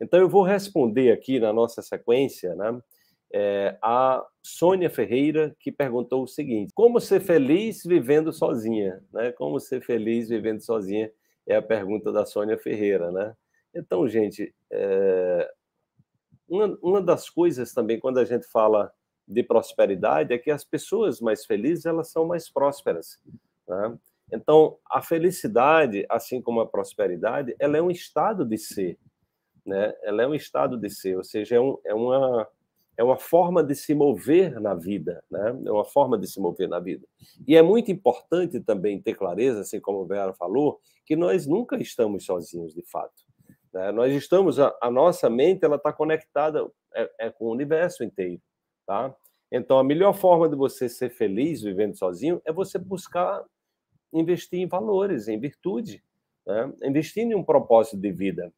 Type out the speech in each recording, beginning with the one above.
Então, eu vou responder aqui na nossa sequência, né? É, a Sônia Ferreira, que perguntou o seguinte: como ser feliz vivendo sozinha? Né? Como ser feliz vivendo sozinha é a pergunta da Sônia Ferreira, né? Então, gente, é... uma, uma das coisas também quando a gente fala de prosperidade é que as pessoas mais felizes elas são mais prósperas. Né? Então, a felicidade, assim como a prosperidade, ela é um estado de ser, né? Ela é um estado de ser, ou seja, é, um, é uma é uma forma de se mover na vida, né? É uma forma de se mover na vida. E é muito importante também ter clareza, assim como o Vera falou, que nós nunca estamos sozinhos, de fato. Né? Nós estamos, a, a, nossa mente, ela está conectada é, é, com o universo inteiro, tá? Então, a melhor forma de você ser feliz vivendo sozinho é você buscar investir em valores, em virtude, né? investir em um propósito de vida.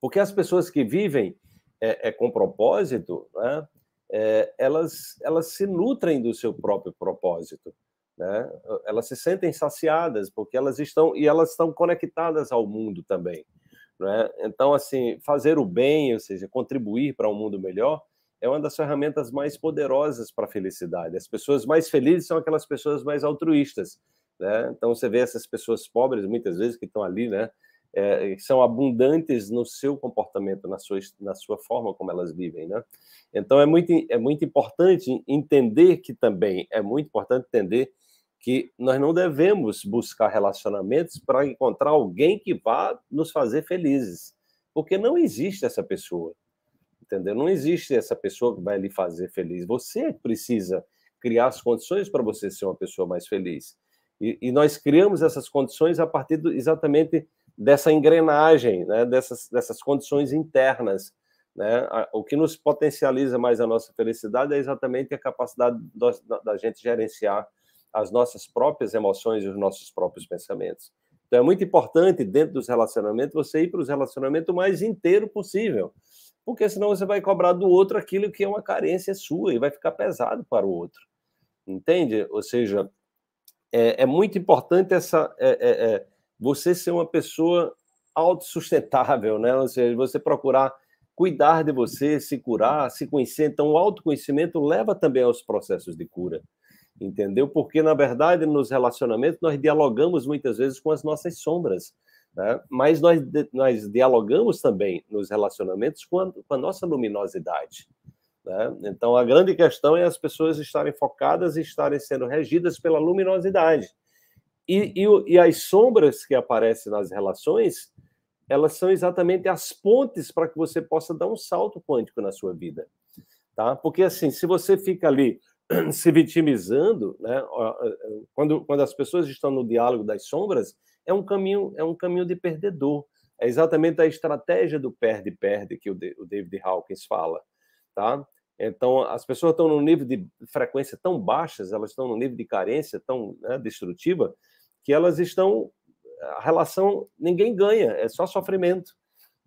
Porque as pessoas que vivem é, é com propósito, né? É, elas, elas se nutrem do seu próprio propósito. Né? Elas se sentem saciadas porque elas estão e elas estão conectadas ao mundo também. Né? Então, assim, fazer o bem, ou seja, contribuir para um mundo melhor, é uma das ferramentas mais poderosas para a felicidade. As pessoas mais felizes são aquelas pessoas mais altruístas. Né? Então, você vê essas pessoas pobres, muitas vezes, que estão ali, né? É, são abundantes no seu comportamento, na sua, na sua forma como elas vivem, né? Então é muito, é muito importante entender que também é muito importante entender que nós não devemos buscar relacionamentos para encontrar alguém que vá nos fazer felizes, porque não existe essa pessoa, entendeu? Não existe essa pessoa que vai lhe fazer feliz. Você precisa criar as condições para você ser uma pessoa mais feliz. E, e nós criamos essas condições a partir do, exatamente dessa engrenagem, né, dessas, dessas condições internas. Né? O que nos potencializa mais a nossa felicidade é exatamente a capacidade da, da gente gerenciar as nossas próprias emoções e os nossos próprios pensamentos. Então é muito importante, dentro dos relacionamentos, você ir para os relacionamentos o mais inteiro possível. Porque senão você vai cobrar do outro aquilo que é uma carência sua e vai ficar pesado para o outro. Entende? Ou seja, é, é muito importante essa. É, é, é você ser uma pessoa autossustentável, né? Ou seja, você procurar cuidar de você, se curar, se conhecer. Então, o autoconhecimento leva também aos processos de cura, entendeu? Porque, na verdade, nos relacionamentos, nós dialogamos muitas vezes com as nossas sombras, né? mas nós, nós dialogamos também nos relacionamentos com a, com a nossa luminosidade. Né? Então, a grande questão é as pessoas estarem focadas e estarem sendo regidas pela luminosidade. E, e, e as sombras que aparecem nas relações, elas são exatamente as pontes para que você possa dar um salto quântico na sua vida. Tá? Porque, assim, se você fica ali se vitimizando, né? quando, quando as pessoas estão no diálogo das sombras, é um caminho é um caminho de perdedor. É exatamente a estratégia do perde-perde que o David Hawkins fala. Tá? Então, as pessoas estão num nível de frequência tão baixas, elas estão num nível de carência tão né, destrutiva, que elas estão. A relação, ninguém ganha, é só sofrimento.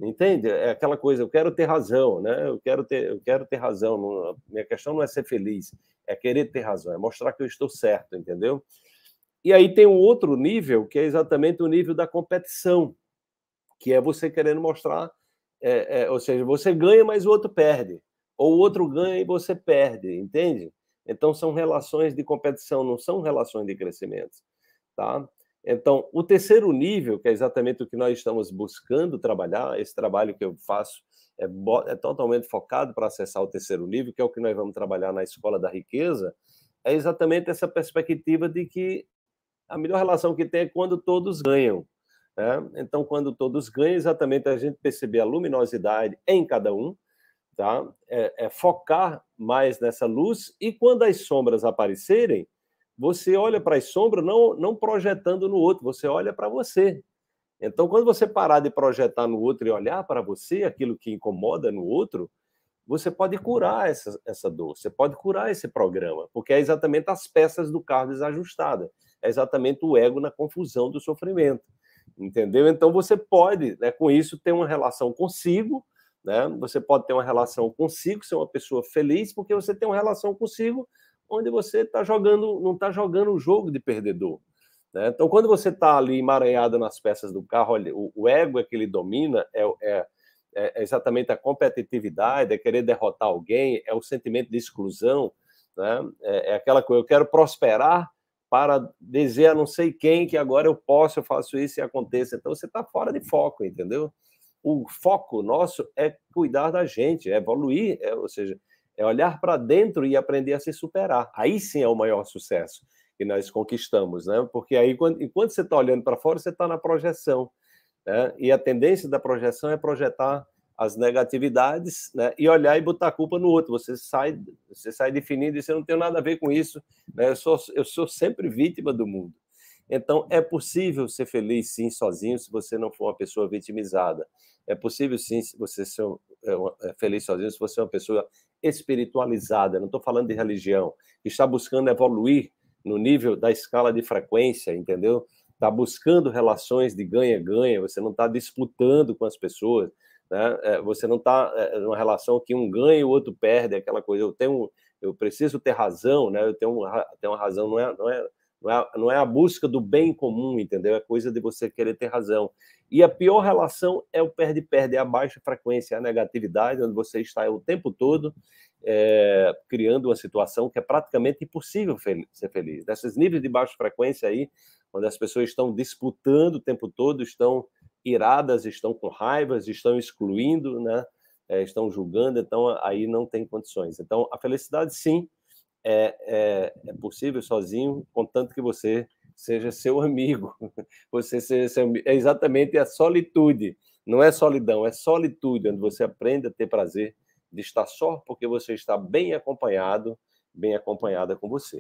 Entende? É aquela coisa, eu quero ter razão, né? Eu quero ter, eu quero ter razão. Não, minha questão não é ser feliz, é querer ter razão, é mostrar que eu estou certo, entendeu? E aí tem um outro nível, que é exatamente o nível da competição, que é você querendo mostrar, é, é, ou seja, você ganha, mas o outro perde. Ou o outro ganha e você perde, entende? Então são relações de competição, não são relações de crescimento. Tá? Então, o terceiro nível, que é exatamente o que nós estamos buscando trabalhar, esse trabalho que eu faço é, é totalmente focado para acessar o terceiro nível, que é o que nós vamos trabalhar na Escola da Riqueza, é exatamente essa perspectiva de que a melhor relação que tem é quando todos ganham. Né? Então, quando todos ganham, exatamente a gente perceber a luminosidade em cada um, tá? É, é, focar mais nessa luz, e quando as sombras aparecerem, você olha para as sombras não, não projetando no outro, você olha para você. Então, quando você parar de projetar no outro e olhar para você, aquilo que incomoda no outro, você pode curar essa, essa dor, você pode curar esse programa, porque é exatamente as peças do carro desajustadas, é exatamente o ego na confusão do sofrimento, entendeu? Então, você pode, né, com isso, ter uma relação consigo, né? Você pode ter uma relação consigo, ser uma pessoa feliz, porque você tem uma relação consigo onde você está jogando, não está jogando o jogo de perdedor. Né? Então, quando você está ali emaranhado nas peças do carro, olha, o, o, ego é que ele domina, é, é, é, exatamente a competitividade, é querer derrotar alguém, é o sentimento de exclusão, né? é, é aquela coisa, eu quero prosperar para dizer a não sei quem que agora eu posso, eu faço isso e aconteça. Então você está fora de foco, entendeu? O foco nosso é cuidar da gente, é evoluir, é, ou seja, é olhar para dentro e aprender a se superar. Aí sim é o maior sucesso que nós conquistamos, né? Porque aí, quando, enquanto você está olhando para fora, você está na projeção, né? E a tendência da projeção é projetar as negatividades, né? E olhar e botar a culpa no outro. Você sai, você sai definindo isso. Eu não tenho nada a ver com isso. Né? Eu sou, eu sou sempre vítima do mundo. Então, é possível ser feliz, sim, sozinho, se você não for uma pessoa vitimizada. É possível, sim, você ser feliz sozinho, se você é uma pessoa espiritualizada. Não estou falando de religião. Que está buscando evoluir no nível da escala de frequência, entendeu? Está buscando relações de ganha-ganha, você não está disputando com as pessoas, né? É, você não está numa relação que um ganha e o outro perde, aquela coisa. Eu tenho, eu preciso ter razão, né? Eu tenho, tenho uma razão, não é, não é não é, não é a busca do bem comum, entendeu? É coisa de você querer ter razão. E a pior relação é o perde-perde, é a baixa frequência, é a negatividade, onde você está o tempo todo é, criando uma situação que é praticamente impossível ser feliz. Nesses níveis de baixa frequência aí, onde as pessoas estão disputando o tempo todo, estão iradas, estão com raivas, estão excluindo, né? É, estão julgando, então aí não tem condições. Então, a felicidade, sim, é, é, é possível sozinho, contanto que você seja seu amigo. Você seja seu, é exatamente a solitude. Não é solidão, é solitude, onde você aprende a ter prazer de estar só porque você está bem acompanhado, bem acompanhada com você.